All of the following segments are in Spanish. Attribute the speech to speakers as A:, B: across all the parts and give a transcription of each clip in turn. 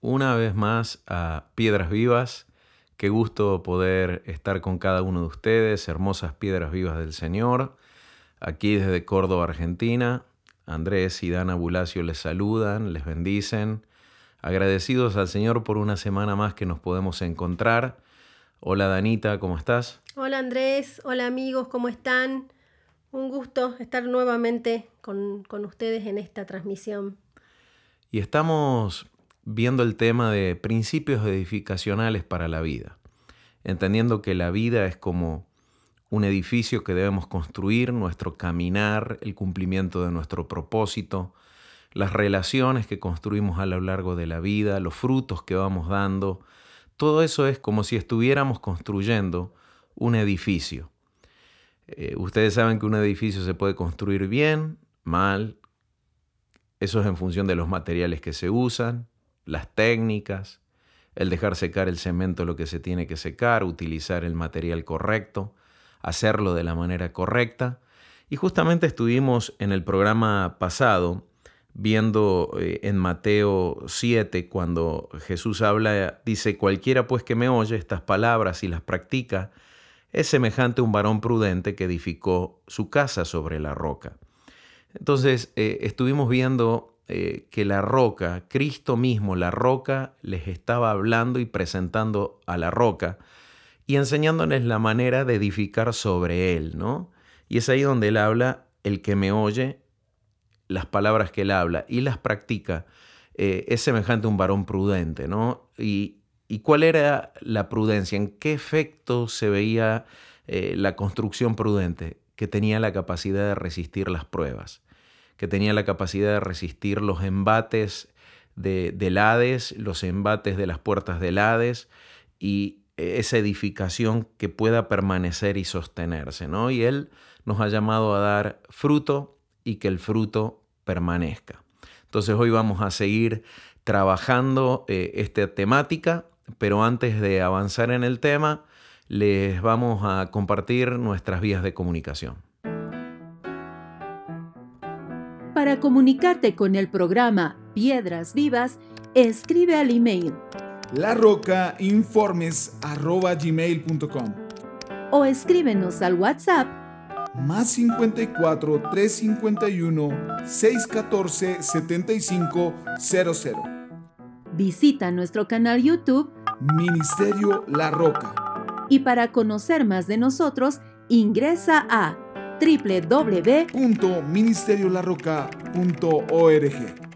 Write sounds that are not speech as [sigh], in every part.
A: una vez más a Piedras Vivas. Qué gusto poder estar con cada uno de ustedes, hermosas piedras vivas del Señor. Aquí desde Córdoba, Argentina, Andrés y Dana Bulacio les saludan, les bendicen. Agradecidos al Señor por una semana más que nos podemos encontrar. Hola Danita, ¿cómo estás?
B: Hola Andrés, hola amigos, ¿cómo están? Un gusto estar nuevamente con, con ustedes en esta transmisión.
A: Y estamos viendo el tema de principios edificacionales para la vida, entendiendo que la vida es como un edificio que debemos construir, nuestro caminar, el cumplimiento de nuestro propósito, las relaciones que construimos a lo largo de la vida, los frutos que vamos dando, todo eso es como si estuviéramos construyendo un edificio. Eh, ustedes saben que un edificio se puede construir bien, mal, eso es en función de los materiales que se usan, las técnicas, el dejar secar el cemento lo que se tiene que secar, utilizar el material correcto, hacerlo de la manera correcta. Y justamente estuvimos en el programa pasado viendo eh, en Mateo 7, cuando Jesús habla, dice, cualquiera pues que me oye estas palabras y las practica, es semejante a un varón prudente que edificó su casa sobre la roca. Entonces, eh, estuvimos viendo eh, que la roca, Cristo mismo, la roca, les estaba hablando y presentando a la roca y enseñándoles la manera de edificar sobre él, ¿no? Y es ahí donde él habla, el que me oye, las palabras que él habla y las practica, eh, es semejante a un varón prudente, ¿no? Y, cuál era la prudencia? ¿En qué efecto se veía eh, la construcción prudente? Que tenía la capacidad de resistir las pruebas que tenía la capacidad de resistir los embates de, del Hades, los embates de las puertas del Hades y esa edificación que pueda permanecer y sostenerse, ¿no? Y Él nos ha llamado a dar fruto y que el fruto permanezca. Entonces hoy vamos a seguir trabajando eh, esta temática, pero antes de avanzar en el tema, les vamos a compartir nuestras vías de comunicación.
C: Para comunicarte con el programa Piedras Vivas, escribe al email
D: larrocainformes.gmail.com
C: o escríbenos al WhatsApp
D: más 54 351 614 7500.
C: Visita nuestro canal YouTube
D: Ministerio La Roca.
C: Y para conocer más de nosotros, ingresa a
D: www.ministeriolarroca.org.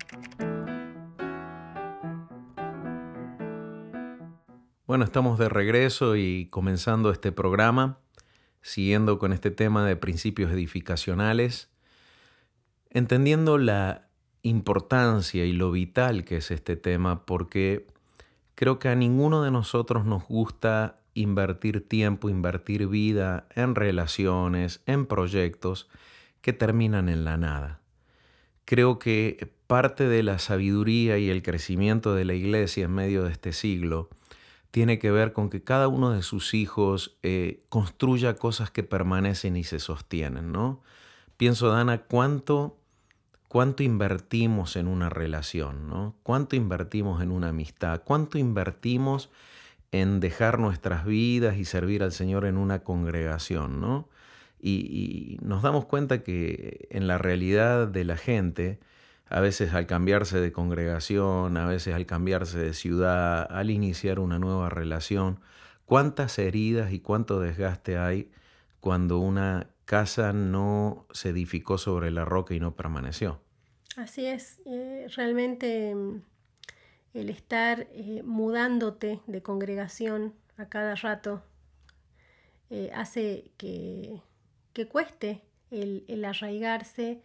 A: Bueno, estamos de regreso y comenzando este programa, siguiendo con este tema de principios edificacionales, entendiendo la importancia y lo vital que es este tema, porque creo que a ninguno de nosotros nos gusta invertir tiempo, invertir vida en relaciones, en proyectos que terminan en la nada. Creo que parte de la sabiduría y el crecimiento de la iglesia en medio de este siglo tiene que ver con que cada uno de sus hijos eh, construya cosas que permanecen y se sostienen, ¿no? Pienso, Dana, cuánto, cuánto invertimos en una relación, ¿no? Cuánto invertimos en una amistad, cuánto invertimos dejar nuestras vidas y servir al Señor en una congregación, ¿no? Y, nos damos cuenta que en la realidad de la gente, a veces al cambiarse de congregación, a veces al cambiarse de ciudad, al iniciar una nueva relación, cuántas heridas y cuánto desgaste hay cuando una casa no se edificó sobre la roca y no permaneció.
B: Así es, eh, realmente mm, el estar eh, mudándote de congregación a cada rato eh, hace que, que, cueste el, arraigarse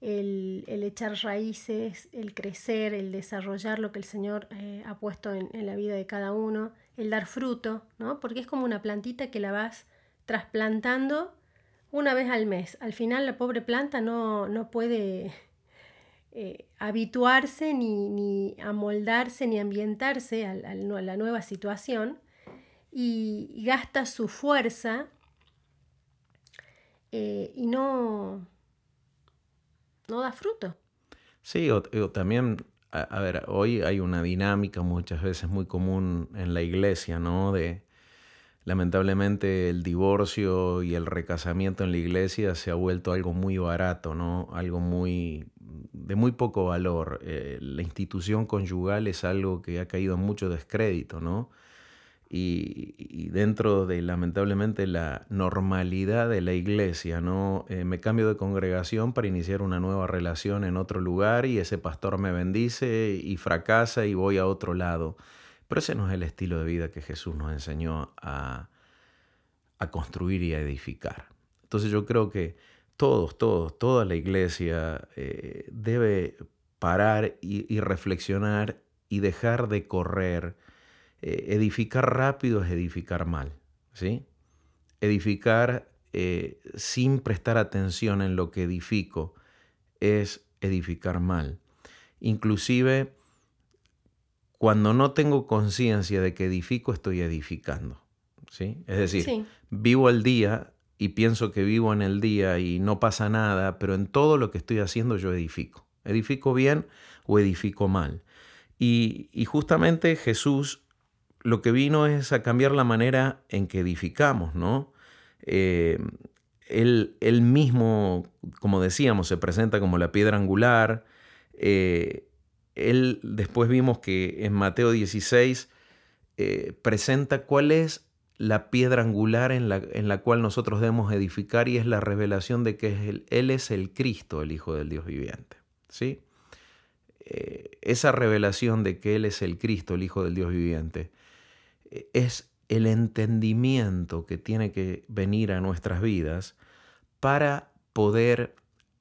B: el, echar raíces, el crecer, el desarrollar lo que el Señor eh, ha puesto en, la vida de cada uno, el dar fruto, ¿no? Porque es como una plantita que la vas trasplantando una vez al mes. Al final la pobre planta no, no puede eh, habituarse ni, ni, amoldarse ni ambientarse a, la nueva situación y, gasta su fuerza eh, y no, no da fruto.
A: Sí, o, también, a, ver, hoy hay una dinámica muchas veces muy común en la iglesia, ¿no? De lamentablemente el divorcio y el recasamiento en la iglesia se ha vuelto algo muy barato, ¿no? Algo muy de muy poco valor. Eh, la institución conyugal es algo que ha caído en mucho descrédito, ¿no? y, dentro de lamentablemente la normalidad de la iglesia, ¿no? Eh, me cambio de congregación para iniciar una nueva relación en otro lugar y ese pastor me bendice y fracasa y voy a otro lado. Pero ese no es el estilo de vida que Jesús nos enseñó a, a construir y a edificar. Entonces yo creo que todos, todos, toda la iglesia eh, debe parar y, y reflexionar y dejar de correr eh, edificar rápido es edificar mal, ¿sí? Edificar eh, sin prestar atención en lo que edifico es edificar mal. Inclusive, cuando no tengo conciencia de que edifico, estoy edificando, ¿sí? Es decir, vivo el día y pienso que vivo en el día y no pasa nada, pero en todo lo que estoy haciendo yo edifico. ¿Edifico bien o edifico mal? Y, justamente Jesús lo que vino es a cambiar la manera en que edificamos, ¿no? Eh, él, mismo, como decíamos, se presenta como la piedra angular. Eh, él después vimos que en Mateo 16 eh, presenta cuál es la piedra angular en la, en la, cual nosotros debemos edificar y es la revelación de que Él es el Cristo, el Hijo del Dios viviente. ¿sí? esa revelación de que Él es el Cristo, el Hijo del Dios viviente, es el entendimiento que tiene que venir a nuestras vidas para poder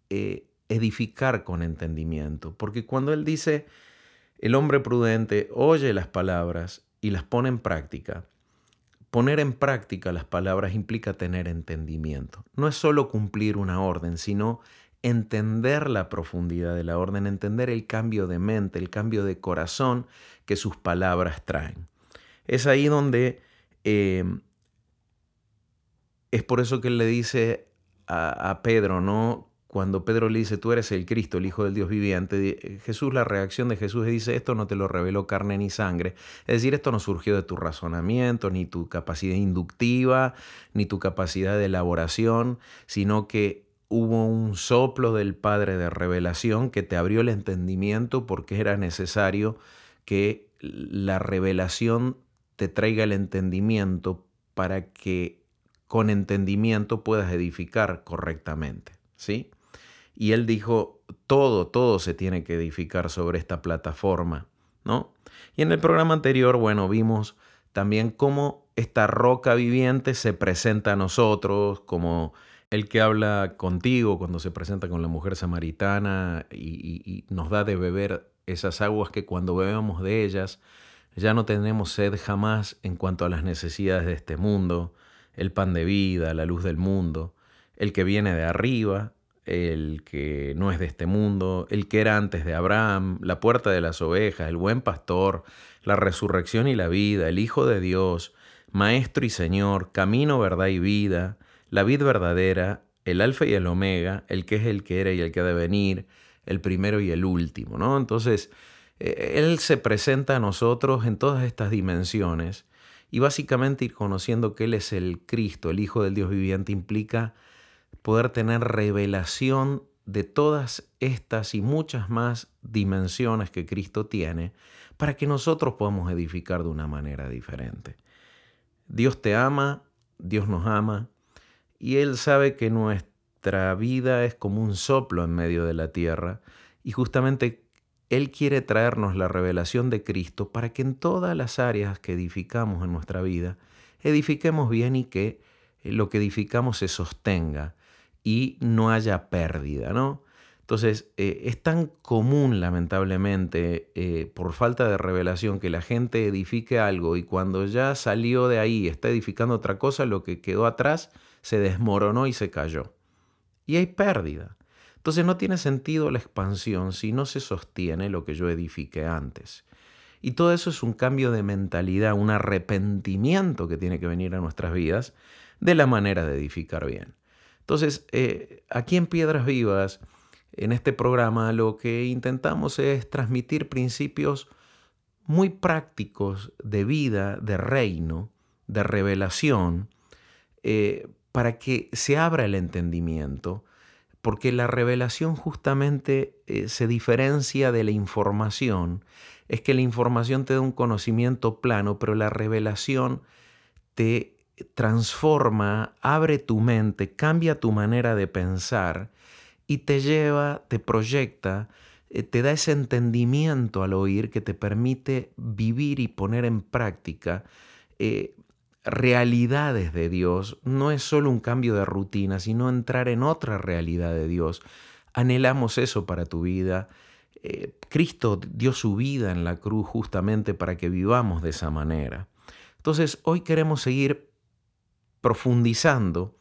A: eh, edificar con entendimiento. Porque cuando Él dice, el hombre prudente oye las palabras y las pone en práctica, poner en práctica las palabras implica tener entendimiento. No es solo cumplir una orden, sino entender la profundidad de la orden, entender el cambio de mente, el cambio de corazón que sus palabras traen. Es ahí donde em, es por eso que él le dice a, Pedro, ¿no? Cuando Pedro le dice, tú eres el Cristo, el Hijo del Dios viviente, Jesús, la reacción de Jesús dice, esto no te lo reveló carne ni sangre. Es decir, esto no surgió de tu razonamiento, ni tu capacidad inductiva, ni tu capacidad de elaboración, sino que hubo un soplo del Padre de revelación que te abrió el entendimiento porque era necesario que la revelación te traiga el entendimiento para que con entendimiento puedas edificar correctamente, ¿sí? Y él dijo, todo, todo se tiene que edificar sobre esta plataforma, ¿no? Y en el programa anterior, bueno, vimos también cómo esta roca viviente se presenta a nosotros, como el que habla contigo cuando se presenta con la mujer samaritana y, y nos da de beber esas aguas que cuando bebemos de ellas, ya no tenemos sed jamás en cuanto a las necesidades de este mundo, el pan de vida, la luz del mundo, el que viene de arriba, el que no es de este mundo, el que era antes de Abraham, la puerta de las ovejas, el buen pastor, la resurrección y la vida, el Hijo de Dios, Maestro y Señor, camino, verdad y vida, la vid verdadera, el alfa y el omega, el que es el que era y el que ha de venir, el primero y el último, ¿no? Entonces, eh, él se presenta a nosotros en todas estas dimensiones y básicamente ir conociendo que Él es el Cristo, el Hijo del Dios viviente, implica poder tener revelación de todas estas y muchas más dimensiones que Cristo tiene para que nosotros podamos edificar de una manera diferente. Dios te ama, Dios nos ama y Él sabe que nuestra vida es como un soplo en medio de la tierra y justamente él quiere traernos la revelación de Cristo para que en todas las áreas que edificamos en nuestra vida, edifiquemos bien y que lo que edificamos se sostenga y no haya pérdida, ¿no? Entonces, eh, es tan común, lamentablemente, eh, por falta de revelación, que la gente edifique algo y cuando ya salió de ahí, está edificando otra cosa, lo que quedó atrás se desmoronó y se cayó. Y hay pérdida. Entonces no tiene sentido la expansión si no se sostiene lo que yo edifiqué antes. Y todo eso es un cambio de mentalidad, un arrepentimiento que tiene que venir a nuestras vidas de la manera de edificar bien. Entonces, eh, aquí en Piedras Vivas, en este programa lo que intentamos es transmitir principios muy prácticos de vida, de reino, de revelación, eh, para que se abra el entendimiento, porque la revelación justamente eh, se diferencia de la información, es que la información te da un conocimiento plano, pero la revelación te transforma, abre tu mente, cambia tu manera de pensar y te lleva, te proyecta, eh, te da ese entendimiento al oír que te permite vivir y poner en práctica eh, realidades de Dios. No es solo un cambio de rutina, sino entrar en otra realidad de Dios. Anhelamos eso para tu vida. Eh, Cristo dio su vida en la cruz justamente para que vivamos de esa manera. Entonces, hoy queremos seguir profundizando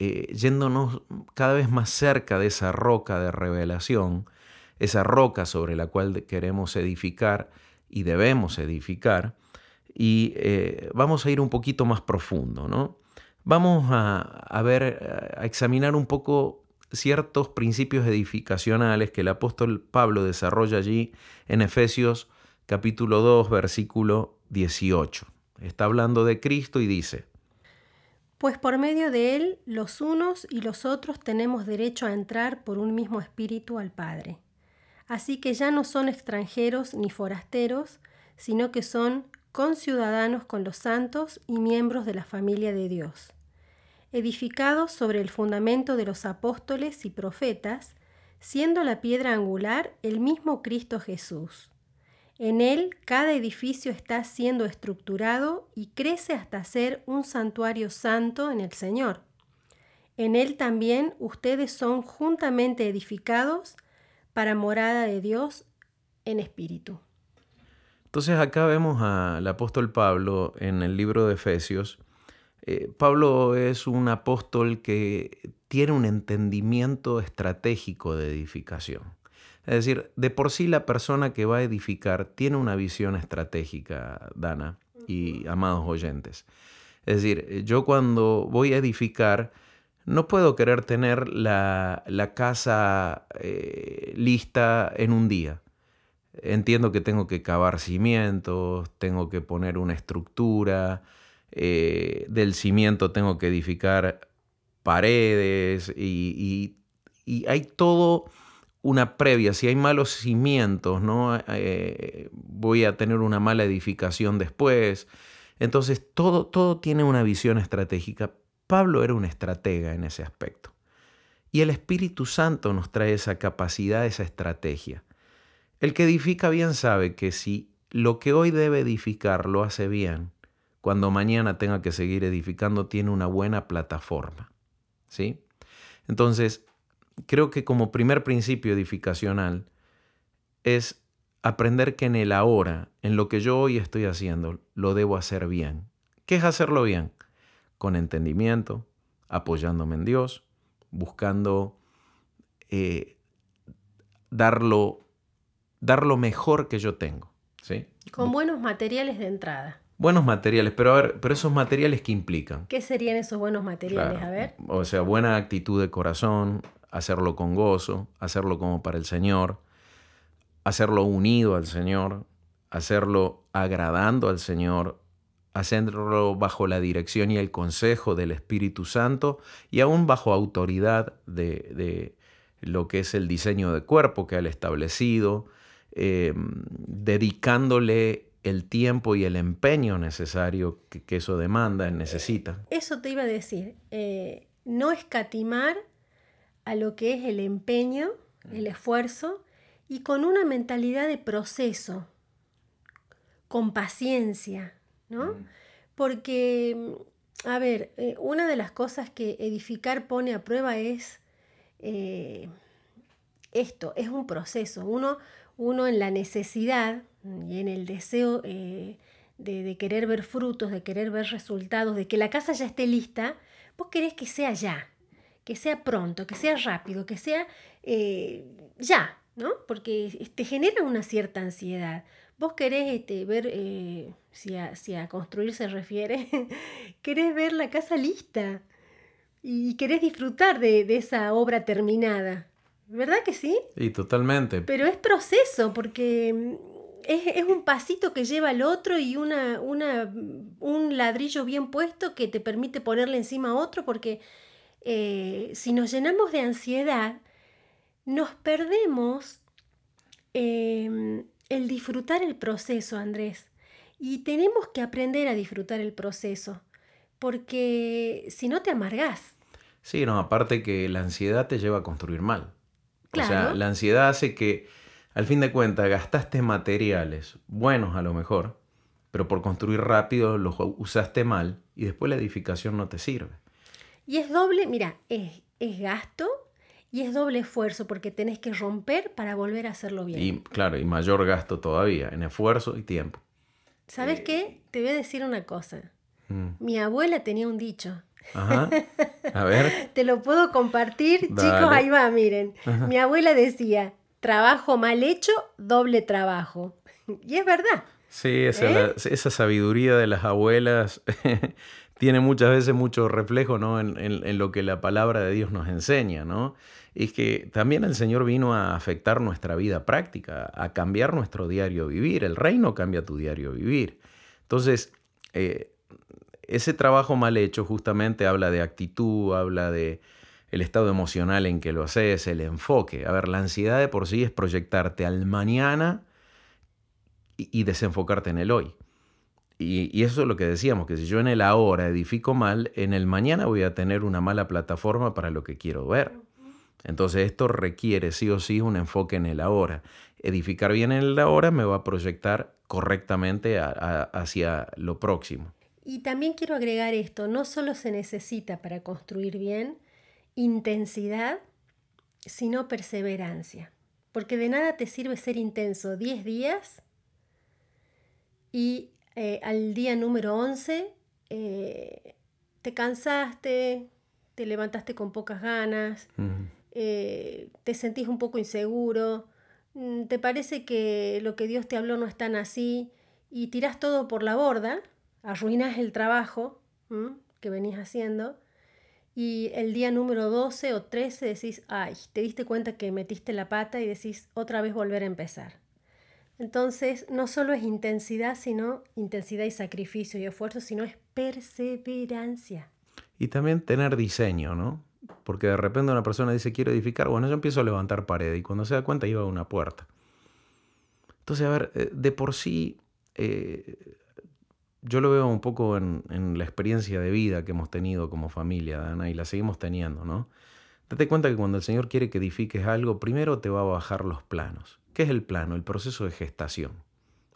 A: eh, yéndonos cada vez más cerca de esa roca de revelación, esa roca sobre la cual queremos edificar y debemos edificar, y eh, vamos a ir un poquito más profundo, ¿no? Vamos a, ver, a examinar un poco ciertos principios edificacionales que el apóstol Pablo desarrolla allí en Efesios capítulo 2, versículo 18. Está hablando de Cristo y dice,
B: pues por medio de Él los unos y los otros tenemos derecho a entrar por un mismo espíritu al Padre. Así que ya no son extranjeros ni forasteros, sino que son conciudadanos con los santos y miembros de la familia de Dios, edificados sobre el fundamento de los apóstoles y profetas, siendo la piedra angular el mismo Cristo Jesús en él cada edificio está siendo estructurado y crece hasta ser un santuario santo en el Señor. En él también ustedes son juntamente edificados para morada de Dios en espíritu.
A: Entonces acá vemos al apóstol Pablo en el libro de Efesios. Eh, Pablo es un apóstol que tiene un entendimiento estratégico de edificación. Es decir, de por sí la persona que va a edificar tiene una visión estratégica, Dana y amados oyentes. Es decir, yo cuando voy a edificar, no puedo querer tener la, casa eh, lista en un día. Entiendo que tengo que cavar cimientos, tengo que poner una estructura, eh, del cimiento tengo que edificar paredes y hay todo una previa, si hay malos cimientos, ¿no? Eh, voy a tener una mala edificación después. Entonces, todo, todo tiene una visión estratégica. Pablo era un estratega en ese aspecto. Y el Espíritu Santo nos trae esa capacidad, esa estrategia. El que edifica bien sabe que si lo que hoy debe edificar lo hace bien, cuando mañana tenga que seguir edificando tiene una buena plataforma. ¿Sí? Entonces, creo que como primer principio edificacional es aprender que en el ahora, en lo que yo hoy estoy haciendo, lo debo hacer bien. ¿Qué es hacerlo bien? Con entendimiento, apoyándome en Dios, buscando eh, dar, lo, mejor que yo tengo. ¿sí?
B: Con buenos materiales de entrada.
A: Buenos materiales, pero a ver, pero esos materiales que implican.
B: ¿Qué serían esos buenos materiales? A ver.
A: O sea, buena actitud de corazón, hacerlo con gozo, hacerlo como para el Señor, hacerlo unido al Señor, hacerlo agradando al Señor, hacerlo bajo la dirección y el consejo del Espíritu Santo y aún bajo autoridad de, lo que es el diseño de cuerpo que ha establecido, eh, dedicándole el tiempo y el empeño necesario que, eso demanda, necesita.
B: Eso te iba a decir, eh, no escatimar a lo que es el empeño, el esfuerzo, y con una mentalidad de proceso, con paciencia, ¿no? Porque, a ver, eh, una de las cosas que edificar pone a prueba es eh, esto es un proceso. Uno, uno en la necesidad y en el deseo eh, de, querer ver frutos, de querer ver resultados, de que la casa ya esté lista, vos querés que sea ya, que sea pronto, que sea rápido, que sea eh, ya, ¿no? Porque te genera una cierta ansiedad. Vos querés este, ver, eh, si, a, si, a, construir se refiere, [laughs] querés ver la casa lista y querés disfrutar de, de esa obra terminada. ¿Verdad que sí?
A: Y totalmente.
B: Pero es proceso, porque mm, es, un pasito que lleva al otro y una, una, un ladrillo bien puesto que te permite ponerle encima a otro, porque eh, si nos llenamos de ansiedad, nos perdemos em, el disfrutar el proceso, Andrés. Y tenemos que aprender a disfrutar el proceso, porque si no te amargás.
A: Sí, no, aparte que la ansiedad te lleva a construir mal. O sea, la ansiedad hace que, al fin de cuentas, gastaste materiales buenos a lo mejor, pero por construir rápido los usaste mal y después la edificación no te sirve.
B: Y es doble, mira, es, es gasto y es doble esfuerzo porque tenés que romper para volver a hacerlo bien.
A: Y claro, y mayor gasto todavía en esfuerzo y tiempo.
B: ¿Sabes qué? Te voy a decir una cosa. Mm. Mi abuela tenía un dicho
A: Ajá. A ver. [laughs]
B: Te lo puedo compartir. Chicos, ahí va, miren. Mi abuela decía, trabajo mal hecho, doble trabajo. [laughs] Y es verdad.
A: Sí, esa, ¿Eh? esa sabiduría de las abuelas [laughs] tiene muchas veces mucho reflejo ¿no? En, en, lo que la palabra de Dios nos enseña, ¿no? Y que también el Señor vino a afectar nuestra vida práctica, a cambiar nuestro diario vivir. El reino cambia tu diario vivir. Entonces, eh, ese trabajo mal hecho justamente habla de actitud, habla de el estado emocional en que lo haces, el enfoque. A ver, la ansiedad de por sí es proyectarte al mañana y, desenfocarte en el hoy. Y, eso es lo que decíamos, que si yo en el ahora edifico mal, en el mañana voy a tener una mala plataforma para lo que quiero ver. Entonces esto requiere sí o sí un enfoque en el ahora. Edificar bien en el ahora me va a proyectar correctamente hacia lo próximo.
B: Y también quiero agregar esto, no solo se necesita para construir bien intensidad, sino perseverancia. Porque de nada te sirve ser intenso 10 días y eh, al día número 11 eh, te cansaste, te levantaste con pocas ganas, eh, te sentís un poco inseguro, mm, te parece que lo que Dios te habló no es tan así y tirás todo por la borda arruinas el trabajo que venís haciendo y el día número 12 o 13 decís, ay, te diste cuenta que metiste la pata y decís otra vez volver a empezar. Entonces, no solo es intensidad, sino intensidad y sacrificio y esfuerzo, sino es perseverancia.
A: Y también tener diseño, ¿no? Porque de repente una persona dice, quiero edificar, bueno, yo empiezo a levantar pared y cuando se da cuenta iba a una puerta. Entonces, a ver, eh, de por sí, eh, yo lo veo un poco en, la experiencia de vida que hemos tenido como familia, Dana, y la seguimos teniendo, ¿no? Date cuenta que cuando el Señor quiere que edifiques algo, primero te va a bajar los planos. ¿Qué es el plano? El proceso de gestación.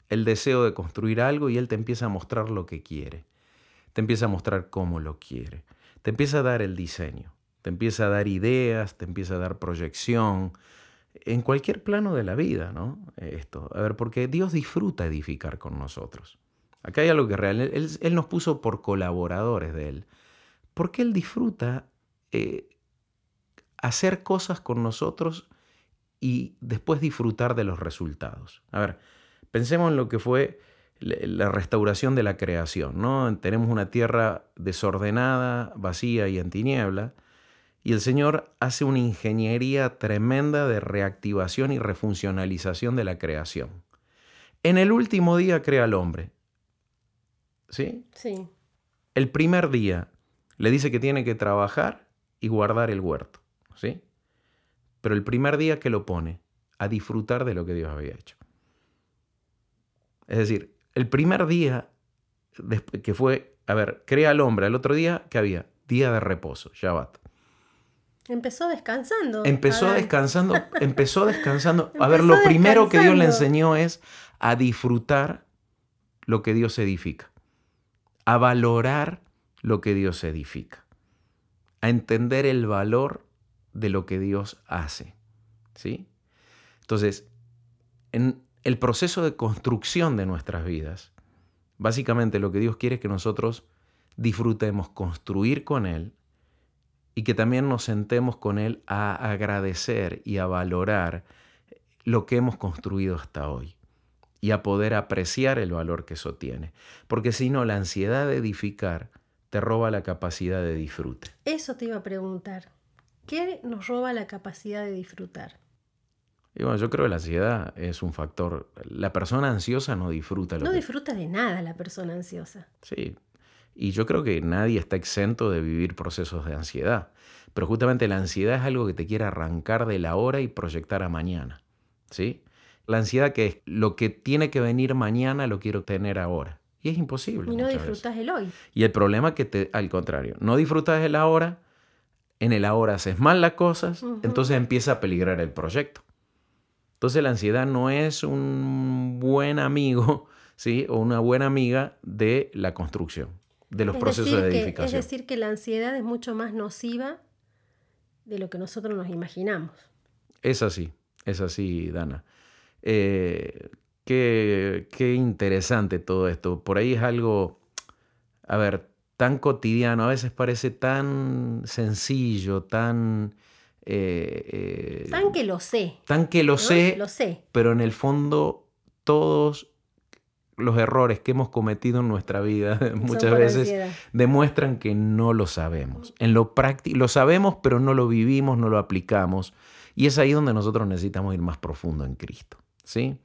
A: El deseo de construir algo y Él te empieza a mostrar lo que quiere. Te empieza a mostrar cómo lo quiere. Te empieza a dar el diseño. Te empieza a dar ideas, te empieza a dar proyección. En cualquier plano de la vida, ¿no? Esto. A ver, porque Dios disfruta edificar con nosotros. Acá hay algo que real. Él, nos puso por colaboradores de Él. Porque Él disfruta eh, hacer cosas con nosotros y después disfrutar de los resultados. A ver, pensemos en lo que fue la restauración de la creación. ¿no? Tenemos una tierra desordenada, vacía y en tiniebla. Y el Señor hace una ingeniería tremenda de reactivación y refuncionalización de la creación. En el último día crea al hombre. ¿Sí?
B: Sí.
A: El primer día le dice que tiene que trabajar y guardar el huerto. ¿Sí? Pero el primer día que lo pone a disfrutar de lo que Dios había hecho. Es decir, el primer día que fue, a ver, crea al hombre, el otro día, ¿qué había? Día de reposo, Shabbat.
B: Empezó descansando.
A: Empezó descansando, [laughs] empezó descansando. A ver, lo primero que Dios le enseñó es a disfrutar lo que Dios edifica a valorar lo que Dios edifica, a entender el valor de lo que Dios hace. ¿Sí? Entonces, en el proceso de construcción de nuestras vidas, básicamente lo que Dios quiere es que nosotros disfrutemos construir con Él y que también nos sentemos con Él a agradecer y a valorar lo que hemos construido hasta hoy y a poder apreciar el valor que eso tiene. Porque si no, la ansiedad de edificar te roba la capacidad de disfrute.
B: Eso te iba a preguntar. ¿Qué nos roba la capacidad de disfrutar?
A: Y bueno, yo creo que la ansiedad es un factor. La persona ansiosa no disfruta. Lo
B: no
A: que...
B: disfruta de nada la persona ansiosa.
A: Sí. Y yo creo que nadie está exento de vivir procesos de ansiedad. Pero justamente la ansiedad es algo que te quiere arrancar de la hora y proyectar a mañana. ¿Sí? La ansiedad que es lo que tiene que venir mañana lo quiero tener ahora. Y es imposible.
B: Y no disfrutas
A: veces.
B: el hoy.
A: Y el problema es que te, al contrario, no disfrutas del ahora, en el ahora haces mal las cosas, entonces empieza a peligrar el proyecto. Entonces la ansiedad no es un buen amigo, [laughs] ¿sí? O una buena amiga de la construcción, de los
B: Es
A: procesos de
B: que-
A: edificación.
B: es decir, que la ansiedad es mucho más nociva de lo que nosotros nos imaginamos.
A: Es así, es así, Dana. Eh, qué, qué interesante todo esto. Por ahí es algo, a ver, tan cotidiano, a veces parece tan sencillo, tan... eh, eh,
B: Tan que lo sé.
A: tan que lo
B: ¿no?
A: sé,
B: Lo sé.
A: pero en el fondo todos los errores que hemos cometido en nuestra vida [laughs] muchas veces
B: ansiedad.
A: demuestran que no lo sabemos. En lo práctico, lo sabemos, pero no lo vivimos, no lo aplicamos. Y es ahí donde nosotros necesitamos ir más profundo en Cristo. ¿sí?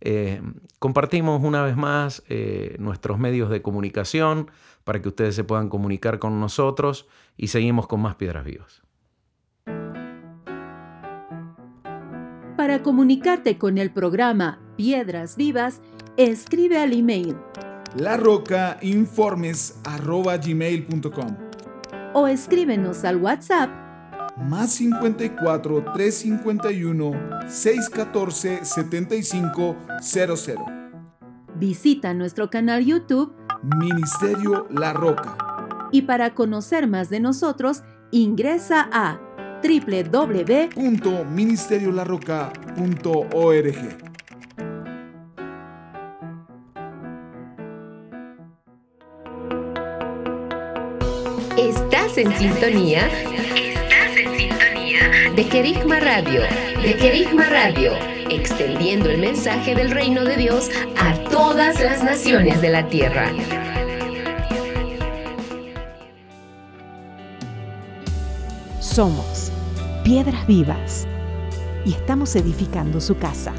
A: Eh, compartimos una vez más eh, nuestros medios de comunicación para que ustedes se puedan comunicar con nosotros y seguimos con más piedras vivas.
E: Para comunicarte con el programa Piedras Vivas, escribe al email
D: larrocainformes.gmail.com
E: o escríbenos al WhatsApp
D: Más 54 351 614 7500
E: Visita nuestro canal YouTube
D: Ministerio La Roca.
E: y para conocer más de nosotros, ingresa a www.
D: Punto ministeriolarroca.org.
F: Estás en sintonía. Estás en sintonía de Querigma Radio. De Querigma Radio, extendiendo el mensaje del reino de Dios a todas las naciones de la tierra.
C: Somos piedras vivas y estamos edificando su casa.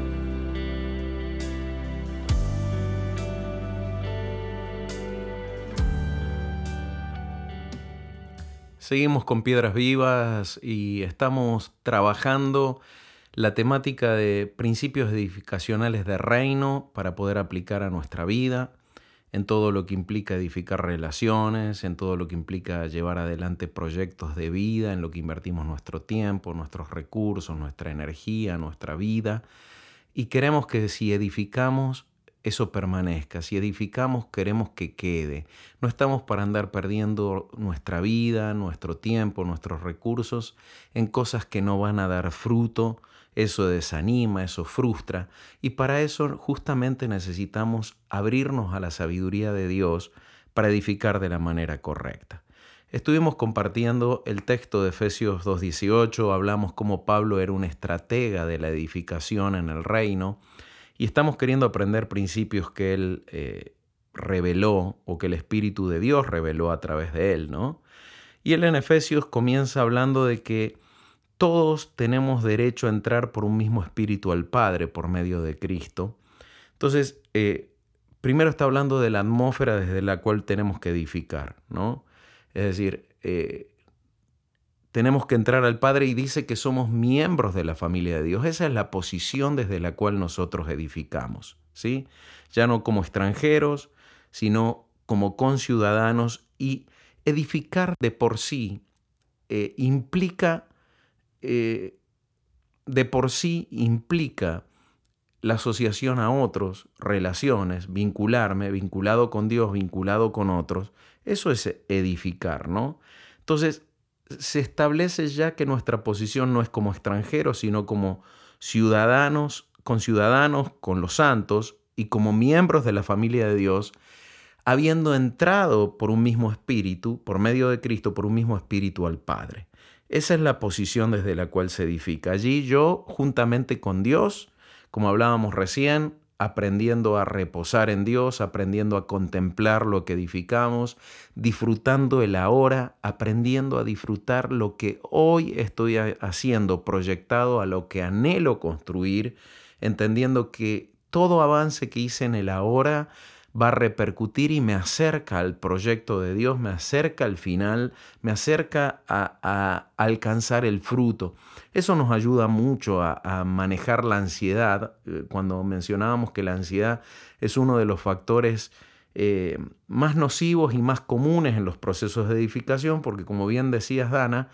A: Seguimos con Piedras Vivas y estamos trabajando la temática de principios edificacionales de reino para poder aplicar a nuestra vida, en todo lo que implica edificar relaciones, en todo lo que implica llevar adelante proyectos de vida, en lo que invertimos nuestro tiempo, nuestros recursos, nuestra energía, nuestra vida. Y queremos que si edificamos, eso permanezca. Si edificamos, queremos que quede. No estamos para andar perdiendo nuestra vida, nuestro tiempo, nuestros recursos en cosas que no van a dar fruto. Eso desanima, eso frustra. Y para eso justamente necesitamos abrirnos a la sabiduría de Dios para edificar de la manera correcta. Estuvimos compartiendo el texto de Efesios 2.18, hablamos cómo Pablo era un estratega de la edificación en el reino y estamos queriendo aprender principios que él eh, reveló o que el Espíritu de Dios reveló a través de él, ¿no? Y él en Efesios comienza hablando de que todos tenemos derecho a entrar por un mismo Espíritu al Padre por medio de Cristo. Entonces, eh, primero está hablando de la atmósfera desde la cual tenemos que edificar, ¿no? Es decir, eh, tenemos que entrar al Padre y dice que somos miembros de la familia de Dios. Esa es la posición desde la cual nosotros edificamos, ¿sí? Ya no como extranjeros, sino como conciudadanos y edificar de por sí eh, implica, eh, de por sí implica la asociación a otros, relaciones, vincularme, vinculado con Dios, vinculado con otros. Eso es edificar, ¿no? Entonces, se establece ya que nuestra posición no es como extranjeros, sino como ciudadanos, con ciudadanos, con los santos y como miembros de la familia de Dios, habiendo entrado por un mismo espíritu, por medio de Cristo, por un mismo espíritu al Padre. Esa es la posición desde la cual se edifica. Allí yo, juntamente con Dios, como hablábamos recién, aprendiendo a reposar en Dios, aprendiendo a contemplar lo que edificamos, disfrutando el ahora, aprendiendo a disfrutar lo que hoy estoy haciendo, proyectado a lo que anhelo construir, entendiendo que todo avance que hice en el ahora va a repercutir y me acerca al proyecto de Dios, me acerca al final, me acerca a, alcanzar el fruto. Eso nos ayuda mucho a, manejar la ansiedad. Eh, cuando mencionábamos que la ansiedad es uno de los factores eh, más nocivos y más comunes en los procesos de edificación, porque como bien decías, Dana,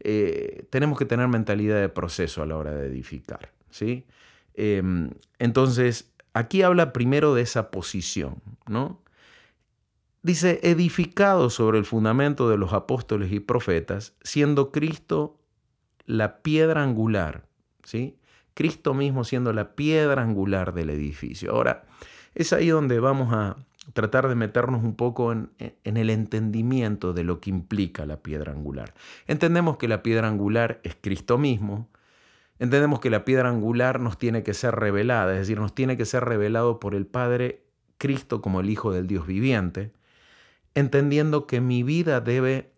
A: eh, tenemos que tener mentalidad de proceso a la hora de edificar. ¿sí? Em, entonces, aquí habla primero de esa posición, ¿no? Dice, edificado sobre el fundamento de los apóstoles y profetas, siendo Cristo la piedra angular, ¿sí? Cristo mismo siendo la piedra angular del edificio. Ahora, es ahí donde vamos a tratar de meternos un poco en, en, el entendimiento de lo que implica la piedra angular. Entendemos que la piedra angular es Cristo mismo, Entendemos que la piedra angular nos tiene que ser revelada, es decir, nos tiene que ser revelado por el Padre Cristo como el Hijo del Dios viviente, entendiendo que mi vida debe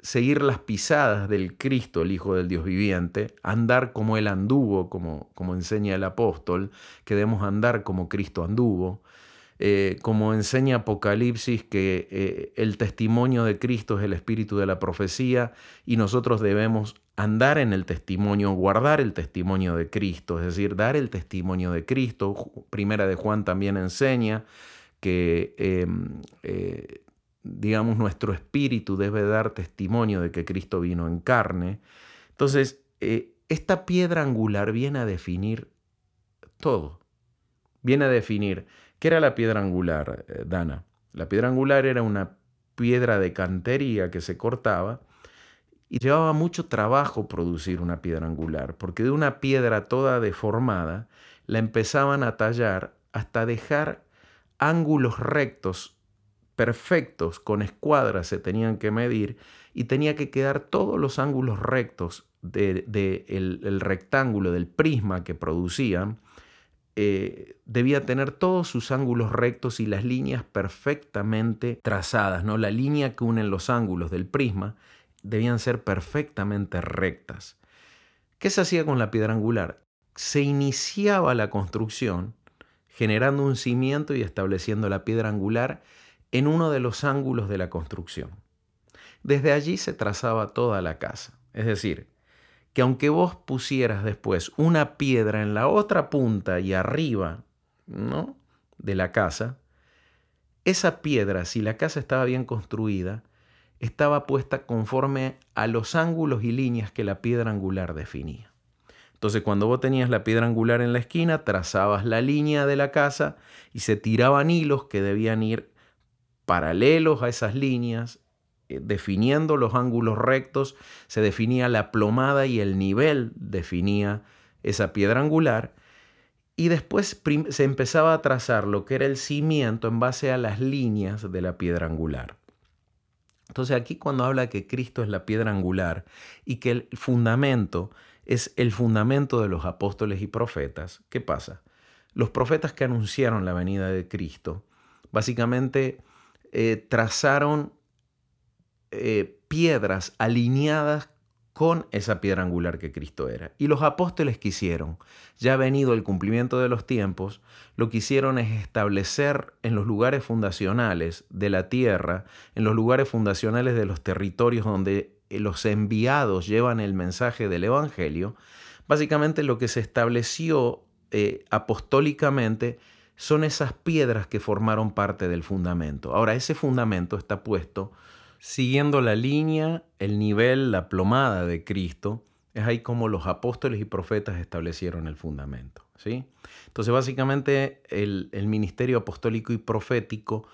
A: seguir las pisadas del Cristo, el Hijo del Dios viviente, andar como Él anduvo, como, como enseña el apóstol, que debemos andar como Cristo anduvo, eh, como enseña Apocalipsis, que eh, el testimonio de Cristo es el espíritu de la profecía y nosotros debemos andar en el testimonio, guardar el testimonio de Cristo, es decir, dar el testimonio de Cristo. Primera de Juan también enseña que, em, eh, digamos, nuestro espíritu debe dar testimonio de que Cristo vino en carne. Entonces, esta piedra angular viene a definir todo. Viene a definir, ¿qué era la piedra angular, eh, Dana? La piedra angular era una piedra de cantería que se cortaba y llevaba mucho trabajo producir una piedra angular, porque de una piedra toda deformada la empezaban a tallar hasta dejar ángulos rectos perfectos, con escuadras se tenían que medir y tenía que quedar todos los ángulos rectos del de, rectángulo, del prisma que producían, eh, debía tener todos sus ángulos rectos y las líneas perfectamente trazadas, ¿no? la línea que unen los ángulos del prisma debían ser perfectamente rectas. ¿Qué se hacía con la piedra angular? Se iniciaba la construcción generando un cimiento y estableciendo la piedra angular en uno de los ángulos de la construcción. Desde allí se trazaba toda la casa. Es decir, que aunque vos pusieras después una piedra en la otra punta y arriba, ¿no? de la casa, esa piedra, si la casa estaba bien construida, estaba puesta conforme a los ángulos y líneas que la piedra angular definía. Entonces cuando vos tenías la piedra angular en la esquina, trazabas la línea de la casa y se tiraban hilos que debían ir paralelos a esas líneas, definiendo los ángulos rectos, se definía la plomada y el nivel definía esa piedra angular, y después se empezaba a trazar lo que era el cimiento en base a las líneas de la piedra angular. Entonces aquí cuando habla que Cristo es la piedra angular y que el fundamento es el fundamento de los apóstoles y profetas, ¿qué pasa? Los profetas que anunciaron la venida de Cristo básicamente eh, trazaron eh, piedras alineadas con esa piedra angular que Cristo era. Y los apóstoles quisieron, ya venido el cumplimiento de los tiempos, lo que hicieron es establecer en los lugares fundacionales de la tierra, en los lugares fundacionales de los territorios donde eh, los enviados llevan el mensaje del Evangelio, básicamente lo que se estableció eh, apostólicamente son esas piedras que formaron parte del fundamento. Ahora, ese fundamento está puesto siguiendo la línea, el nivel, la plomada de Cristo, es ahí como los apóstoles y profetas establecieron el fundamento. ¿sí? Entonces, básicamente, el, el ministerio apostólico y profético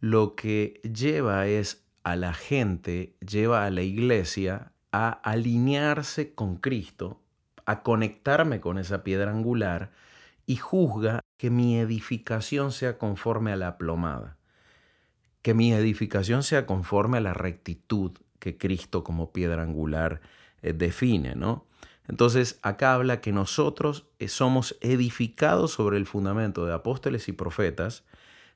A: lo que lleva es a la gente, lleva a la iglesia a alinearse con Cristo, a conectarme con esa piedra angular y juzga que mi edificación sea conforme a la plomada, que mi edificación sea conforme a la rectitud que Cristo como piedra angular eh, define, ¿no? Entonces acá habla que nosotros eh, somos edificados sobre el fundamento de apóstoles y profetas,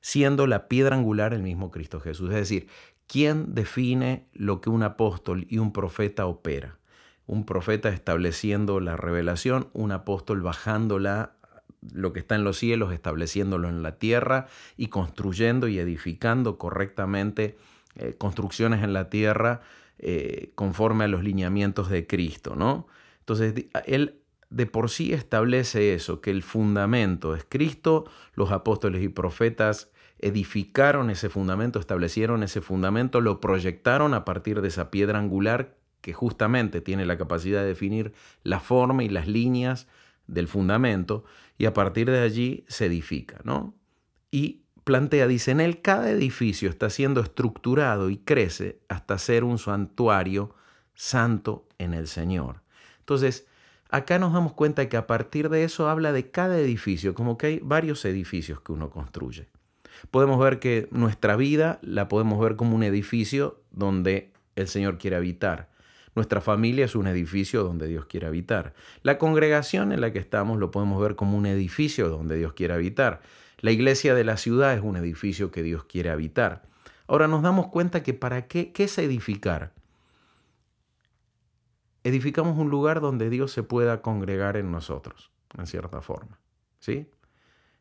A: siendo la piedra angular el mismo Cristo Jesús. Es decir, ¿quién define lo que un apóstol y un profeta opera? Un profeta estableciendo la revelación, un apóstol bajándola lo que está en los cielos, estableciéndolo en la tierra y construyendo y edificando correctamente eh, construcciones en la tierra eh, conforme a los lineamientos de Cristo, ¿no? Entonces, él de por sí establece eso, que el fundamento es Cristo, los apóstoles y profetas edificaron ese fundamento, establecieron ese fundamento, lo proyectaron a partir de esa piedra angular que justamente tiene la capacidad de definir la forma y las líneas del fundamento, y a partir de allí se edifica, ¿no? Y plantea, dice, en él cada edificio está siendo estructurado y crece hasta ser un santuario santo en el Señor. Entonces, acá nos damos cuenta que a partir de eso habla de cada edificio, como que hay varios edificios que uno construye. Podemos ver que nuestra vida la podemos ver como un edificio donde el Señor quiere habitar. Nuestra familia es un edificio donde Dios quiere habitar. La congregación en la que estamos lo podemos ver como un edificio donde Dios quiere habitar. La iglesia de la ciudad es un edificio que Dios quiere habitar. Ahora nos damos cuenta que para qué, qué es edificar. Edificamos un lugar donde Dios se pueda congregar en nosotros, en cierta forma. ¿Sí?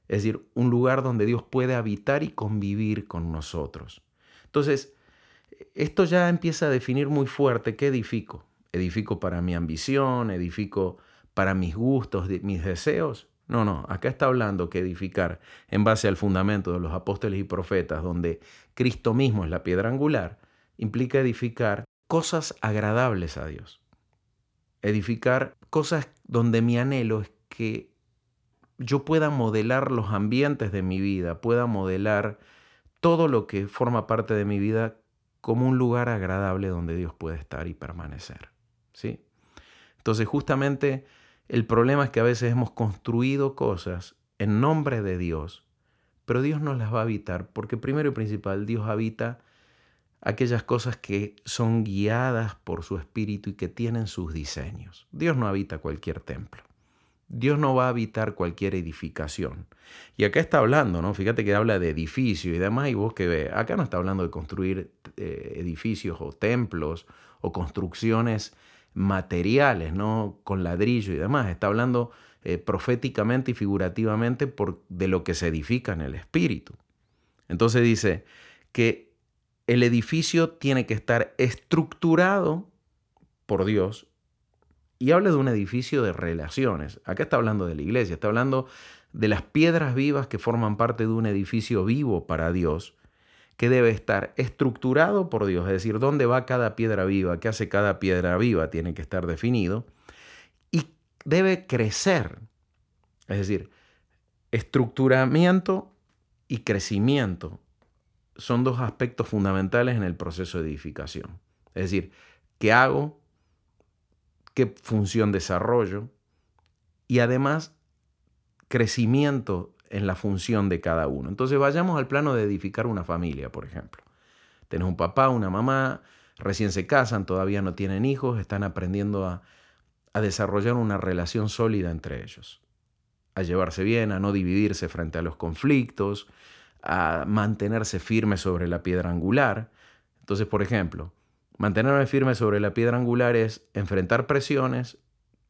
A: Es decir, un lugar donde Dios puede habitar y convivir con nosotros. Entonces, esto ya empieza a definir muy fuerte qué edifico. ¿Edifico para mi ambición? ¿Edifico para mis gustos, mis deseos? No, no, acá está hablando que edificar en base al fundamento de los apóstoles y profetas, donde Cristo mismo es la piedra angular, implica edificar cosas agradables a Dios. Edificar cosas donde mi anhelo es que yo pueda modelar los ambientes de mi vida, pueda modelar todo lo que forma parte de mi vida como un lugar agradable donde Dios puede estar y permanecer. ¿sí? Entonces justamente el problema es que a veces hemos construido cosas en nombre de Dios, pero Dios no las va a habitar porque primero y principal Dios habita aquellas cosas que son guiadas por su espíritu y que tienen sus diseños. Dios no habita cualquier templo. Dios no va a habitar cualquier edificación. Y acá está hablando, ¿no? Fíjate que habla de edificio y demás, y vos que ve, acá no está hablando de construir eh, edificios o templos o construcciones materiales, ¿no? Con ladrillo y demás. Está hablando eh, proféticamente y figurativamente de lo que se edifica en el espíritu. Entonces dice que el edificio tiene que estar estructurado por Dios y habla de un edificio de relaciones. Acá está hablando de la iglesia, está hablando de las piedras vivas que forman parte de un edificio vivo para Dios, que debe estar estructurado por Dios, es decir, dónde va cada piedra viva, qué hace cada piedra viva, tiene que estar definido, y debe crecer, es decir, estructuramiento y crecimiento son dos aspectos fundamentales en el proceso de edificación. Es decir, ¿qué hago? Qué función desarrollo y además crecimiento en la función de cada uno. Entonces vayamos al plano de edificar una familia, por ejemplo. Tienes un papá, una mamá, recién se casan, todavía no tienen hijos, están aprendiendo a, a desarrollar una relación sólida entre ellos, a llevarse bien, a no dividirse frente a los conflictos, a mantenerse firmes sobre la piedra angular. Entonces, por ejemplo, Mantenerme firme sobre la piedra angular es enfrentar presiones,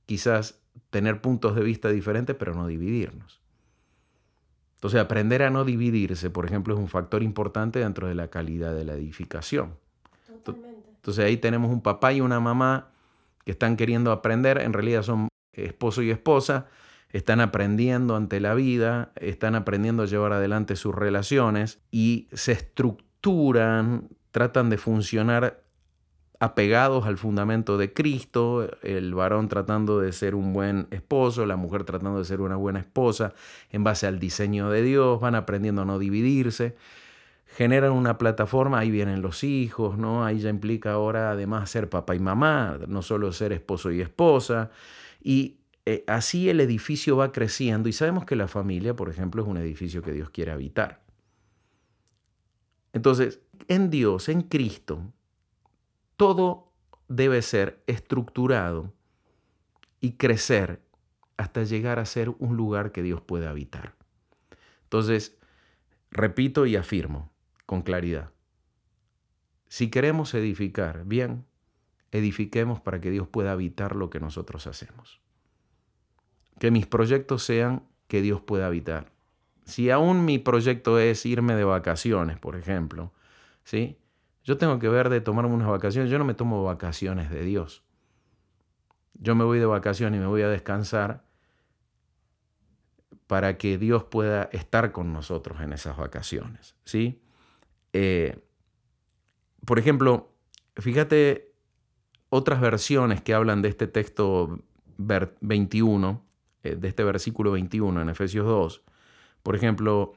A: quizás tener puntos de vista diferentes, pero no dividirnos. Entonces, aprender a no dividirse, por ejemplo, es un factor importante dentro de la calidad de la edificación. Totalmente. Entonces, ahí tenemos un papá y una mamá que están queriendo aprender, en realidad son esposo y esposa, están aprendiendo ante la vida, están aprendiendo a llevar adelante sus relaciones y se estructuran, tratan de funcionar apegados al fundamento de Cristo, el varón tratando de ser un buen esposo, la mujer tratando de ser una buena esposa, en base al diseño de Dios, van aprendiendo a no dividirse, generan una plataforma, ahí vienen los hijos, ¿no? Ahí ya implica ahora además ser papá y mamá, no solo ser esposo y esposa, y eh, así el edificio va creciendo y sabemos que la familia, por ejemplo, es un edificio que Dios quiere habitar. Entonces, en Dios, en Cristo, todo debe ser estructurado y crecer hasta llegar a ser un lugar que Dios pueda habitar. Entonces, repito y afirmo con claridad, si queremos edificar bien, edifiquemos para que Dios pueda habitar lo que nosotros hacemos. Que mis proyectos sean que Dios pueda habitar. Si aún mi proyecto es irme de vacaciones, por ejemplo, ¿sí? Yo tengo que ver de tomarme unas vacaciones. Yo no me tomo vacaciones de Dios. Yo me voy de vacaciones y me voy a descansar para que Dios pueda estar con nosotros en esas vacaciones. ¿sí? Eh, por ejemplo, fíjate otras versiones que hablan de este texto 21, eh, de este versículo 21 en Efesios 2. Por ejemplo,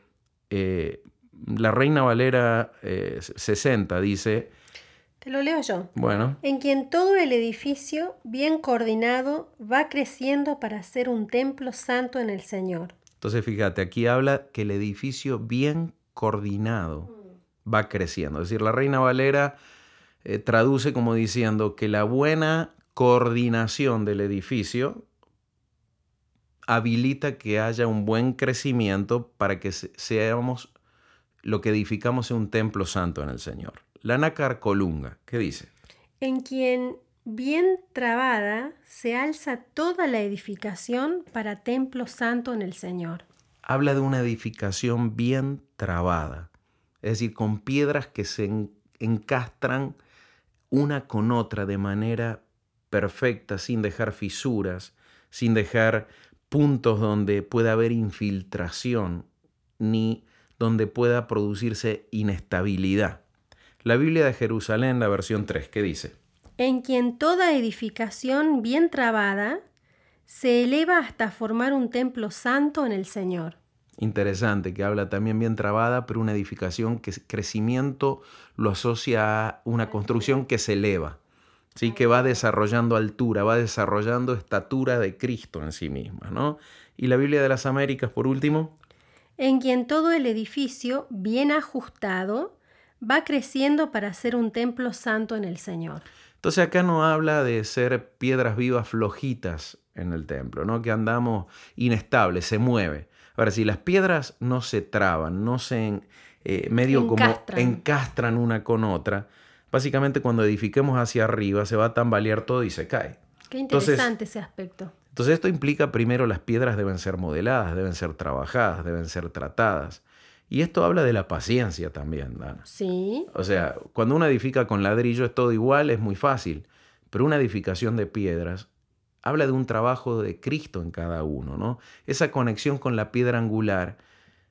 A: eh, la Reina Valera 60 dice...
B: Te lo leo yo.
A: Bueno.
B: En quien todo el edificio, bien coordinado, va creciendo para ser un templo santo en el Señor.
A: Entonces, fíjate, aquí habla que el edificio bien coordinado va creciendo. Es decir, la Reina Valera eh, traduce como diciendo que la buena coordinación del edificio habilita que haya un buen crecimiento para que seamos lo que edificamos en un templo santo en el Señor. La nácar colunga, ¿qué dice?
B: En quien bien trabada se alza toda la edificación para templo santo en el Señor.
A: Habla de una edificación bien trabada, es decir, con piedras que se encastran una con otra de manera perfecta, sin dejar fisuras, sin dejar puntos donde pueda haber infiltración, ni donde pueda producirse inestabilidad. La Biblia de Jerusalén, la versión 3, ¿qué dice?
B: En quien toda edificación bien trabada se eleva hasta formar un templo santo en el Señor.
A: Interesante, que habla también bien trabada, pero una edificación que crecimiento lo asocia a una construcción que se eleva, ¿sí? que va desarrollando altura, va desarrollando estatura de Cristo en sí misma. ¿no? Y la Biblia de las Américas, por último,
B: en quien todo el edificio, bien ajustado, va creciendo para ser un templo santo en el Señor.
A: Entonces acá no habla de ser piedras vivas flojitas en el templo, ¿no? Que andamos inestables, se mueve. Ahora, si las piedras no se traban, no se eh, medio
B: encastran.
A: como encastran una con otra, básicamente cuando edifiquemos hacia arriba se va a tambalear todo y se cae.
B: Qué interesante ese aspecto.
A: Entonces esto implica primero las piedras deben ser modeladas, deben ser trabajadas, deben ser tratadas. Y esto habla de la paciencia también, Dana.
B: Sí.
A: O sea, cuando uno edifica con ladrillo es todo igual, es muy fácil. Pero una edificación de piedras habla de un trabajo de Cristo en cada uno, ¿no? Esa conexión con la piedra angular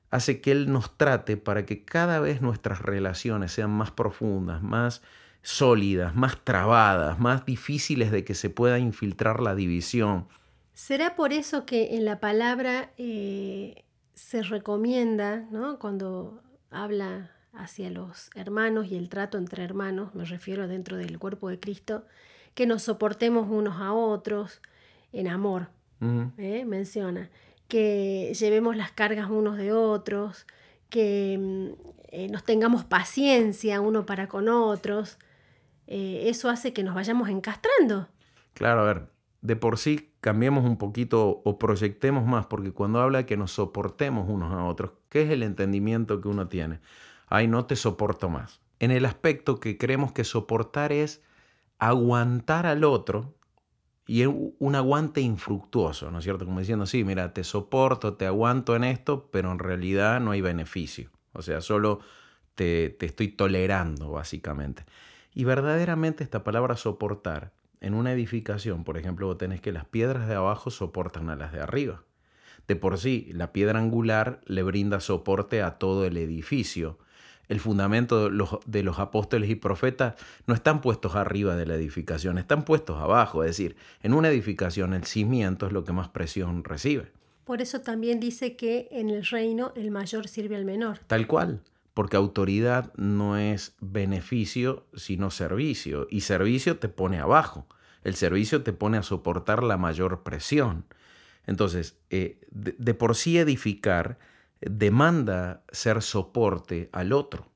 A: hace que Él nos trate para que cada vez nuestras relaciones sean más profundas, más sólidas, más trabadas, más difíciles de que se pueda infiltrar la división.
B: ¿Será por eso que en la palabra eh, se recomienda, ¿no? cuando habla hacia los hermanos y el trato entre hermanos, me refiero dentro del cuerpo de Cristo, que nos soportemos unos a otros en amor, ¿eh? menciona, que llevemos las cargas unos de otros, que mm, eh, nos tengamos paciencia uno para con otros, eso hace que nos vayamos encastrando.
A: Claro, a ver, de por sí cambiemos un poquito o proyectemos más, porque cuando habla de que nos soportemos unos a otros, ¿qué es el entendimiento que uno tiene? Ay, no te soporto más. En el aspecto que creemos que soportar es aguantar al otro y es un aguante infructuoso, ¿no es cierto? Como diciendo, sí, mira, te soporto, te aguanto en esto, pero en realidad no hay beneficio. O sea, solo te, te estoy tolerando, básicamente. Y verdaderamente esta palabra soportar en una edificación, por ejemplo, vos tenés que las piedras de abajo soportan a las de arriba. De por sí, la piedra angular le brinda soporte a todo el edificio. El fundamento de los, de los, apóstoles y profetas no están puestos arriba de la edificación, están puestos abajo. Es decir, en una edificación el cimiento es lo que más presión recibe.
B: Por eso también dice que en el reino el mayor sirve al menor.
A: Tal cual, porque autoridad no es beneficio, sino servicio. Y servicio te pone abajo. El servicio te pone a soportar la mayor presión. Entonces, eh, de, por sí edificar demanda ser soporte al otro.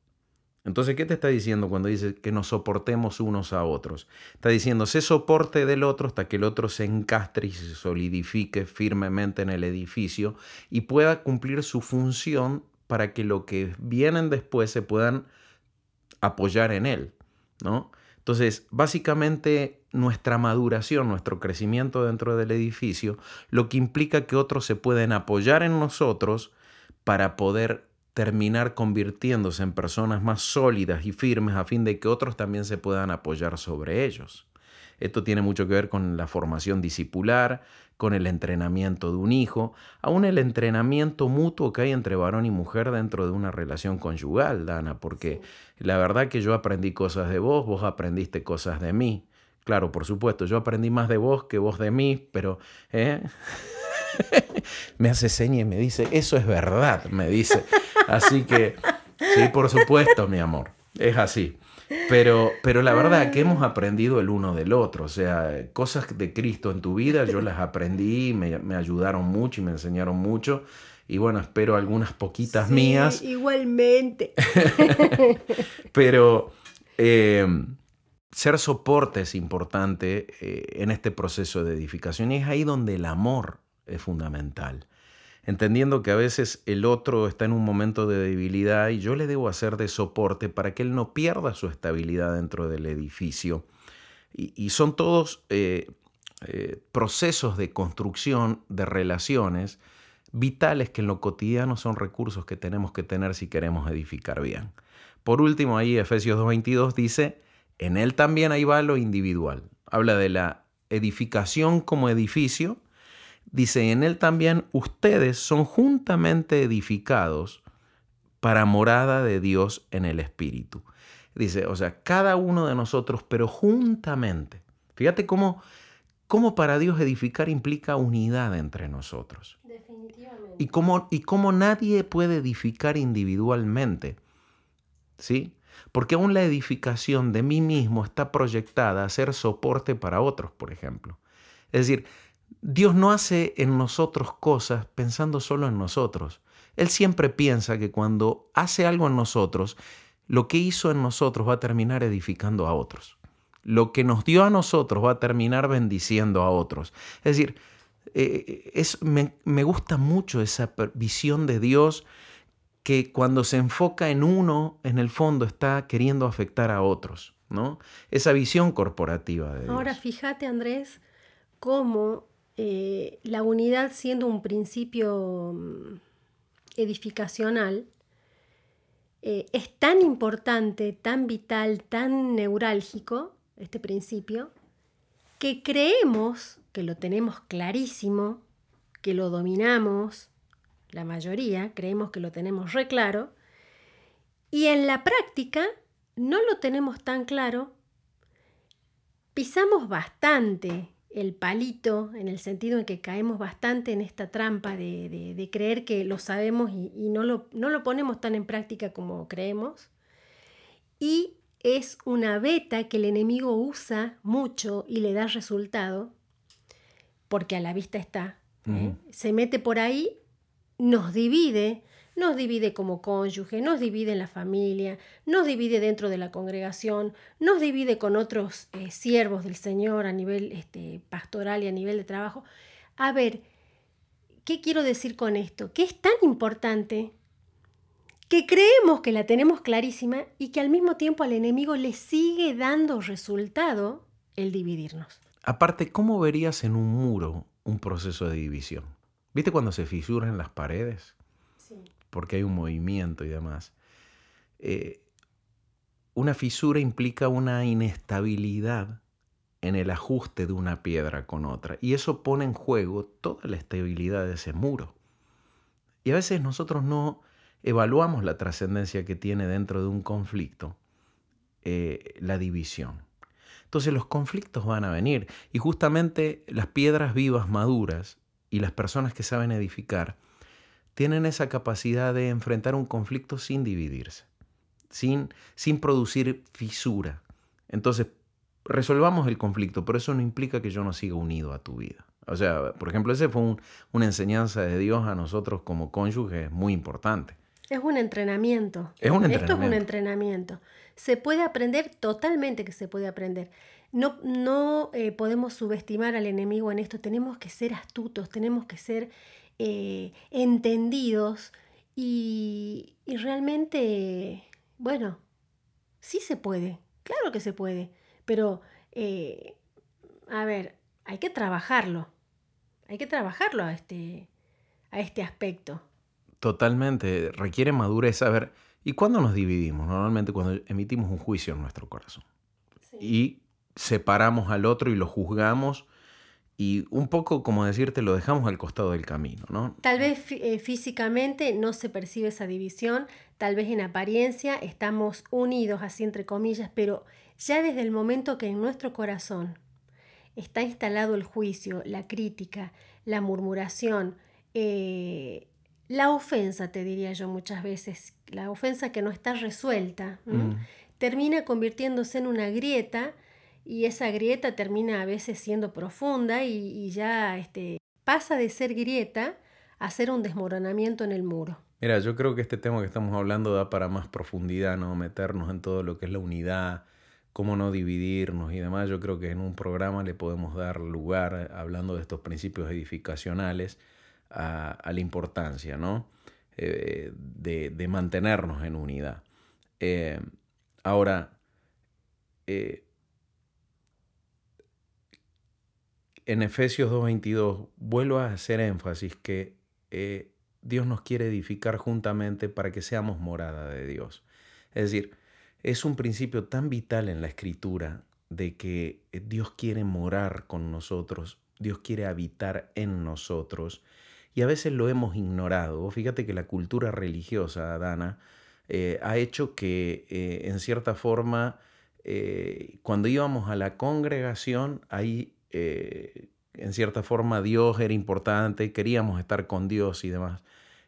A: Entonces, ¿qué te está diciendo cuando dice que nos soportemos unos a otros? Está diciendo, sé soporte del otro hasta que el otro se encastre y se solidifique firmemente en el edificio y pueda cumplir su función para que lo que vienen después se puedan apoyar en él, ¿no? Entonces, básicamente nuestra maduración, nuestro crecimiento dentro del edificio, lo que implica que otros se pueden apoyar en nosotros para poder terminar convirtiéndose en personas más sólidas y firmes a fin de que otros también se puedan apoyar sobre ellos. Esto tiene mucho que ver con la formación discipular, con el entrenamiento de un hijo, aún el entrenamiento mutuo que hay entre varón y mujer dentro de una relación conyugal, Dana, porque la verdad que yo aprendí cosas de vos, vos aprendiste cosas de mí. Claro, por supuesto, yo aprendí más de vos que vos de mí, pero... ¿eh? [laughs] me hace seña y me dice, eso es verdad, me dice. Así que, sí, por supuesto, mi amor, es así. Pero, pero la verdad que hemos aprendido el uno del otro, o sea, cosas de Cristo en tu vida yo las aprendí, me, me ayudaron mucho y me enseñaron mucho. Y bueno, espero algunas poquitas
B: Sí,
A: mías.
B: Igualmente. [laughs]
A: Pero eh, ser soporte es importante eh, en este proceso de edificación y es ahí donde el amor es fundamental. Entendiendo que a veces el otro está en un momento de debilidad y yo le debo hacer de soporte para que él no pierda su estabilidad dentro del edificio. Y, son todos eh, eh, procesos de construcción de relaciones vitales que en lo cotidiano son recursos que tenemos que tener si queremos edificar bien. Por último, ahí Efesios 2.22 dice, en él también ahí va lo individual. Habla de la edificación como edificio. Dice, en él también ustedes son juntamente edificados para morada de Dios en el Espíritu. Dice, o sea, cada uno de nosotros, pero juntamente. Fíjate cómo, cómo para Dios edificar implica unidad entre nosotros.
B: Definitivamente.
A: Y cómo, y cómo nadie puede edificar individualmente. ¿Sí? Porque aún la edificación de mí mismo está proyectada a ser soporte para otros, por ejemplo. Es decir, Dios no hace en nosotros cosas pensando solo en nosotros. Él siempre piensa que cuando hace algo en nosotros, lo que hizo en nosotros va a terminar edificando a otros. Lo que nos dio a nosotros va a terminar bendiciendo a otros. Es decir, eh, es, me, me gusta mucho esa visión de Dios que cuando se enfoca en uno, en el fondo está queriendo afectar a otros, ¿no? Esa visión corporativa de Dios.
B: Ahora fíjate, Andrés, cómo eh, la unidad siendo un principio mm, edificacional eh, es tan importante, tan vital, tan neurálgico, este principio, que creemos que lo tenemos clarísimo, que lo dominamos, la mayoría creemos que lo tenemos re claro, y en la práctica no lo tenemos tan claro pisamos bastante el palito en el sentido en que caemos bastante en esta trampa de, de- de creer que lo sabemos y, y no, lo, no lo ponemos tan en práctica como creemos. Y es una beta que el enemigo usa mucho y le da resultado, porque a la vista está. ¿eh? Se mete por ahí, nos divide, nos divide como cónyuge, nos divide en la familia, nos divide dentro de la congregación, nos divide con otros eh, siervos del Señor a nivel este, pastoral y a nivel de trabajo. A ver, ¿qué quiero decir con esto? Que es tan importante que creemos que la tenemos clarísima y que al mismo tiempo al enemigo le sigue dando resultado el dividirnos.
A: Aparte, ¿cómo verías en un muro un proceso de división? ¿Viste cuando se fisuran las paredes? Porque hay un movimiento y demás. Eh, una fisura implica una inestabilidad en el ajuste de una piedra con otra. Y eso pone en juego toda la estabilidad de ese muro. Y a veces nosotros no evaluamos la trascendencia que tiene dentro de un conflicto eh, la división. Entonces los conflictos van a venir y justamente las piedras vivas maduras y las personas que saben edificar tienen esa capacidad de enfrentar un conflicto sin dividirse, sin, sin producir fisura. Entonces, resolvamos el conflicto, pero eso no implica que yo no siga unido a tu vida. O sea, por ejemplo, ese fue una enseñanza de Dios a nosotros como cónyuges muy importante.
B: Es un entrenamiento.
A: Es un
B: Esto es un entrenamiento. Se puede aprender totalmente que se puede aprender. No, no eh, podemos subestimar al enemigo en esto. Tenemos que ser astutos, tenemos que ser eh, entendidos y, y realmente, bueno, sí se puede. Claro que se puede. Pero, eh, a ver, hay que trabajarlo. Hay que trabajarlo a este, a este aspecto.
A: Totalmente, requiere madurez saber. ¿Y cuándo nos dividimos? Normalmente cuando emitimos un juicio en nuestro corazón. Y separamos al otro y lo juzgamos y un poco, como decirte, lo dejamos al costado del camino, ¿no?
B: Tal vez eh, físicamente no se percibe esa división, tal vez en apariencia estamos unidos, así entre comillas, pero ya desde el momento que en nuestro corazón está instalado el juicio, la crítica, la murmuración, eh, la ofensa, te diría yo muchas veces, la ofensa que no está resuelta, mm. termina convirtiéndose en una grieta y esa grieta termina a veces siendo profunda y, ya este, pasa de ser grieta a ser un desmoronamiento en el muro.
A: Mira, yo creo que este tema que estamos hablando da para más profundidad, ¿no? Meternos en todo lo que es la unidad, cómo no dividirnos y demás. Yo creo que en un programa le podemos dar lugar, hablando de estos principios edificacionales, a, la importancia ¿no? Eh, de, mantenernos en unidad. Eh, ahora, eh, en Efesios 2.22 vuelvo a hacer énfasis que Dios nos quiere edificar juntamente para que seamos morada de Dios. Es decir, es un principio tan vital en la escritura de que Dios quiere morar con nosotros, Dios quiere habitar en nosotros y a veces lo hemos ignorado. Fíjate que la cultura religiosa, Dana, eh, ha hecho que eh, en cierta forma, eh, cuando íbamos a la congregación, ahí en cierta forma Dios era importante, queríamos estar con Dios y demás.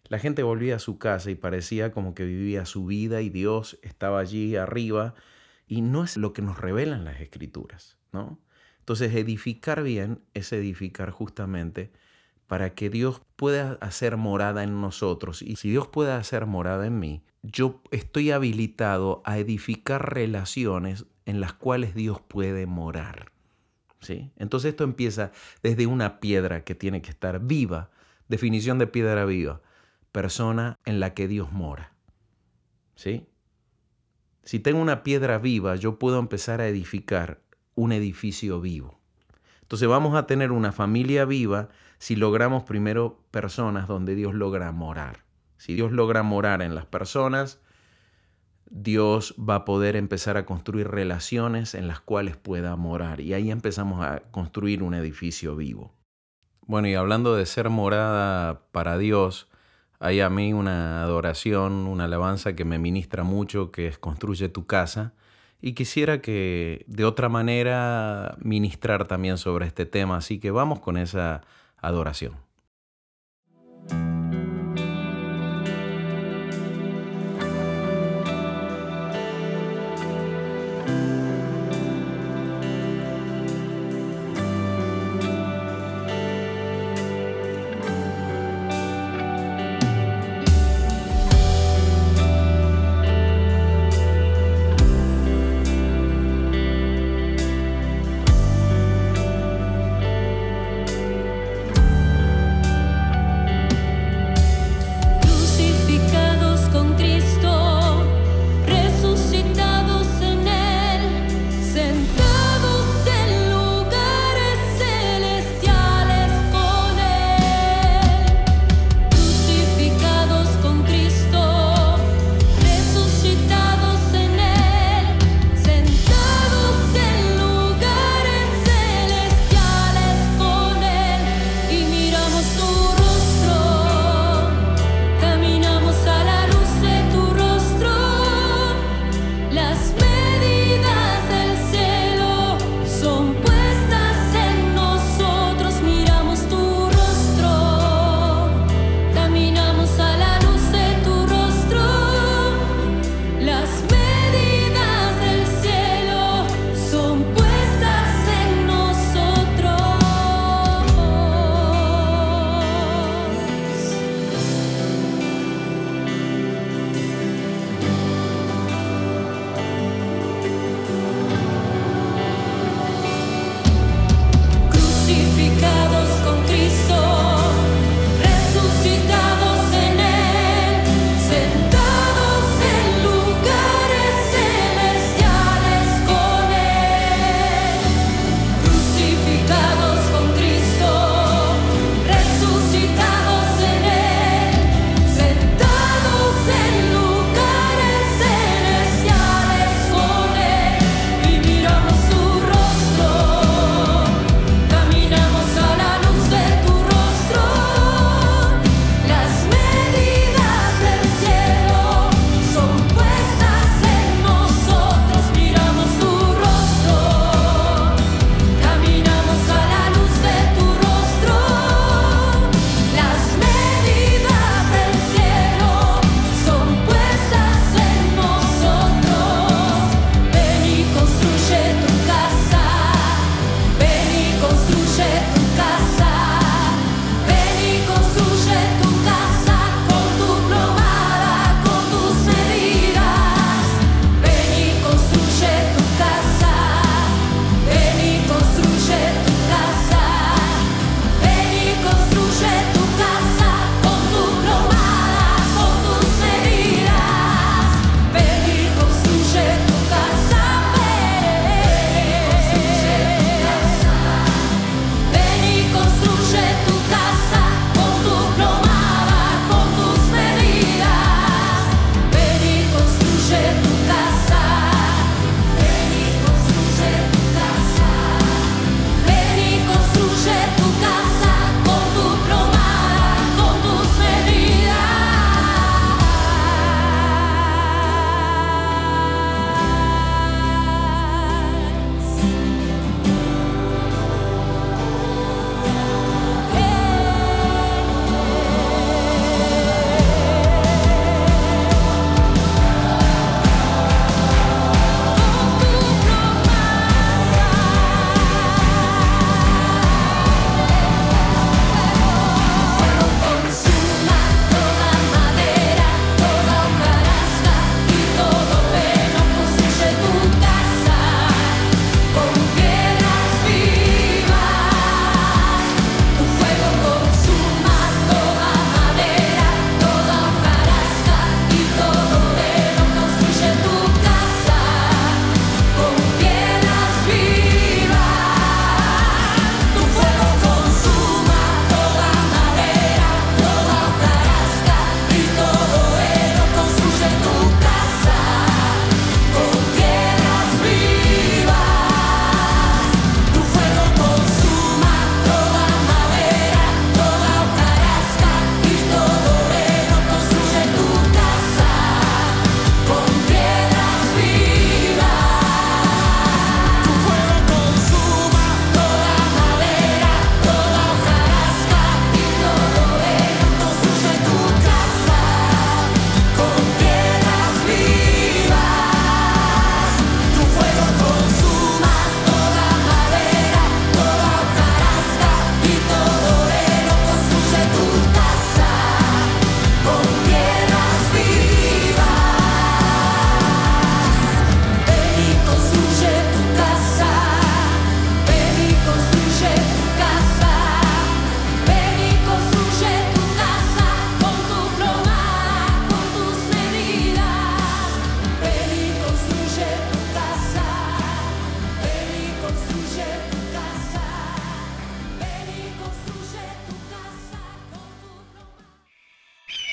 A: La gente volvía a su casa y parecía como que vivía su vida y Dios estaba allí arriba y no es lo que nos revelan las escrituras, ¿no? Entonces edificar bien es edificar justamente para que Dios pueda hacer morada en nosotros. Y si Dios puede hacer morada en mí, yo estoy habilitado a edificar relaciones en las cuales Dios puede morar. Entonces esto empieza desde una piedra que tiene que estar viva, definición de piedra viva, persona en la que Dios mora. ¿Sí? Si tengo una piedra viva, yo puedo empezar a edificar un edificio vivo. Entonces vamos a tener una familia viva si logramos primero personas donde Dios logra morar. Si Dios logra morar en las personas, Dios va a poder empezar a construir relaciones en las cuales pueda morar. Y ahí empezamos a construir un edificio vivo. Bueno, y hablando de ser morada para Dios, hay a mí una adoración, una alabanza que me ministra mucho, que es Construye tu casa. Y quisiera que de otra manera ministrar también sobre este tema. Así que vamos con esa adoración.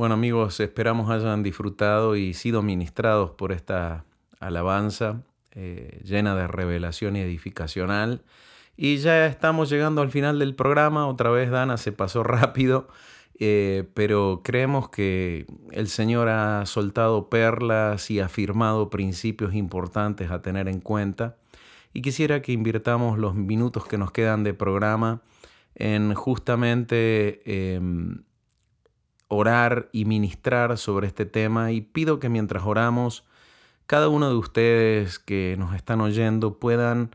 A: Bueno amigos, esperamos hayan disfrutado y sido ministrados por esta alabanza eh, llena de revelación y edificacional. Y ya estamos llegando al final del programa. Otra vez Dana se pasó [laughs] rápido. Eh, pero creemos que el Señor ha soltado perlas y afirmado principios importantes a tener en cuenta. Y quisiera que invirtamos los minutos que nos quedan de programa en justamente em, orar y ministrar sobre este tema. Y pido que mientras oramos, cada uno de ustedes que nos están oyendo puedan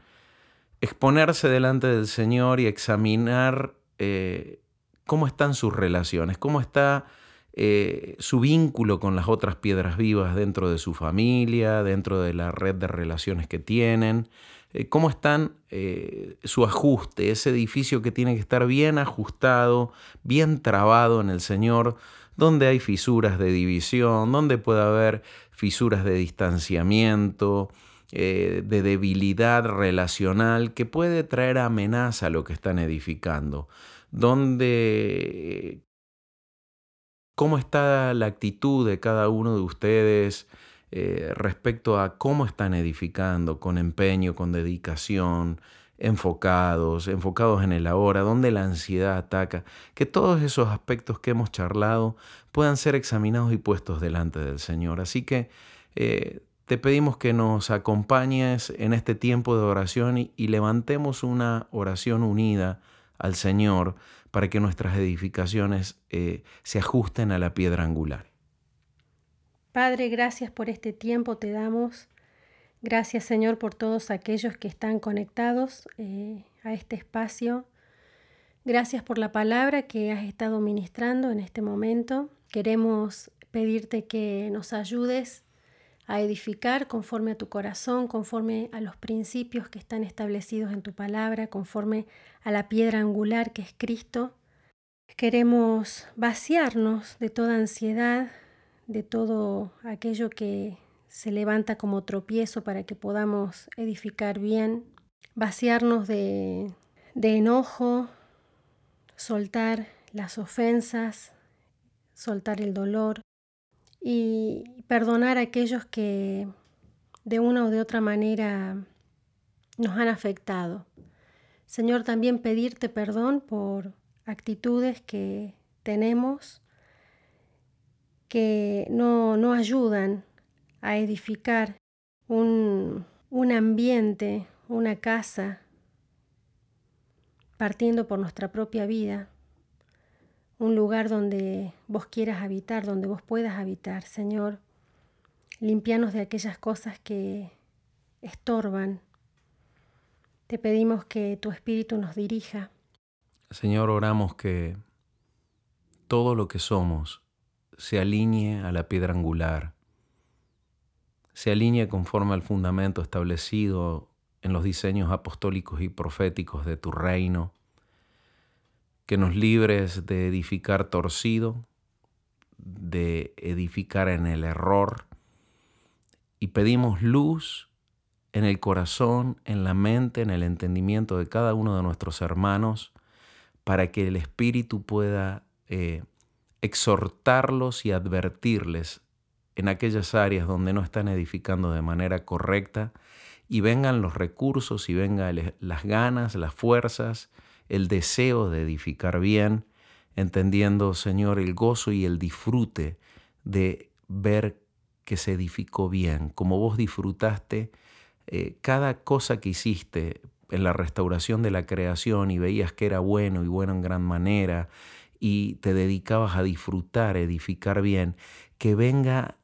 A: exponerse delante del Señor y examinar eh, cómo están sus relaciones, cómo está eh, su vínculo con las otras piedras vivas dentro de su familia, dentro de la red de relaciones que tienen, eh, cómo están eh, su ajuste, ese edificio que tiene que estar bien ajustado, bien trabado en el Señor, donde hay fisuras de división, donde puede haber fisuras de distanciamiento, de debilidad relacional que puede traer amenaza a lo que están edificando donde cómo está la actitud de cada uno de ustedes eh, respecto a cómo están edificando con empeño, con dedicación, enfocados, enfocados en el ahora, donde la ansiedad ataca, que todos esos aspectos que hemos charlado puedan ser examinados y puestos delante del Señor. Así que eh, te pedimos que nos acompañes en este tiempo de oración y levantemos una oración unida al Señor para que nuestras edificaciones eh, se ajusten a la piedra angular.
B: Padre, gracias por este tiempo te damos. Gracias Señor por todos aquellos que están conectados eh, a este espacio. Gracias por la palabra que has estado ministrando en este momento. Queremos pedirte que nos ayudes a edificar conforme a tu corazón, conforme a los principios que están establecidos en tu palabra, conforme a la piedra angular que es Cristo. Queremos vaciarnos de toda ansiedad, de todo aquello que se levanta como tropiezo para que podamos edificar bien, vaciarnos de, de enojo, soltar las ofensas, soltar el dolor, y perdonar a aquellos que de una o de otra manera nos han afectado. Señor, también pedirte perdón por actitudes que tenemos que no, no ayudan a edificar un, un ambiente, una casa, partiendo por nuestra propia vida un lugar donde vos quieras habitar, donde vos puedas habitar, Señor. Limpianos de aquellas cosas que estorban. Te pedimos que tu Espíritu nos dirija.
A: Señor, oramos que todo lo que somos se alinee a la piedra angular, se alinee conforme al fundamento establecido en los diseños apostólicos y proféticos de tu reino que nos libres de edificar torcido, de edificar en el error, y pedimos luz en el corazón, en la mente, en el entendimiento de cada uno de nuestros hermanos, para que el Espíritu pueda eh, exhortarlos y advertirles en aquellas áreas donde no están edificando de manera correcta y vengan los recursos y vengan las ganas, las fuerzas, el deseo de edificar bien, entendiendo, Señor, el gozo y el disfrute de ver que se edificó bien, como vos disfrutaste eh, cada cosa que hiciste en la restauración de la creación y veías que era bueno y bueno en gran manera y te dedicabas a disfrutar, edificar bien, que venga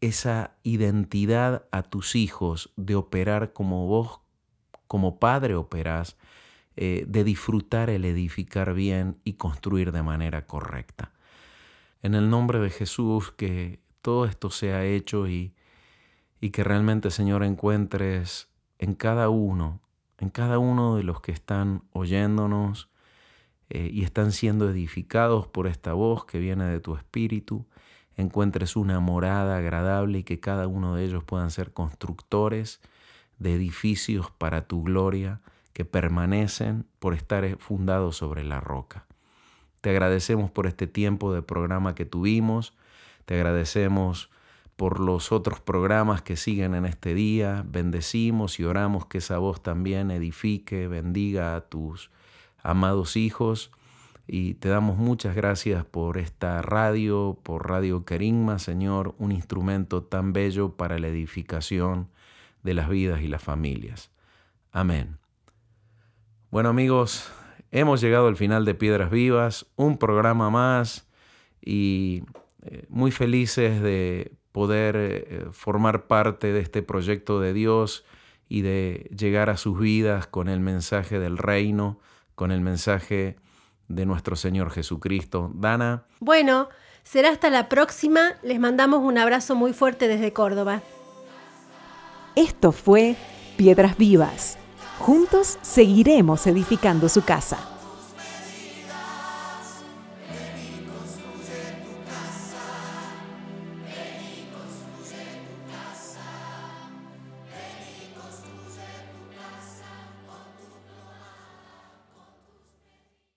A: esa identidad a tus hijos de operar como vos como padre operás eh, de disfrutar el edificar bien y construir de manera correcta. En el nombre de Jesús, que todo esto sea hecho y, y que realmente, Señor, encuentres en cada uno, en cada uno de los que están oyéndonos eh, y están siendo edificados por esta voz que viene de tu espíritu, encuentres una morada agradable y que cada uno de ellos puedan ser constructores de edificios para tu gloria que permanecen por estar fundados sobre la roca. Te agradecemos por este tiempo de programa que tuvimos, te agradecemos por los otros programas que siguen en este día, bendecimos y oramos que esa voz también edifique, bendiga a tus amados hijos y te damos muchas gracias por esta radio, por Radio Querigma, Señor, un instrumento tan bello para la edificación de las vidas y las familias. Amén. Bueno amigos, hemos llegado al final de Piedras Vivas, un programa más y eh, muy felices de poder eh, formar parte de este proyecto de Dios y de llegar a sus vidas con el mensaje del reino, con el mensaje de nuestro Señor Jesucristo. Dana.
B: Bueno, será hasta la próxima. Les mandamos un abrazo muy fuerte desde Córdoba.
C: Esto fue Piedras Vivas. Juntos seguiremos edificando su casa.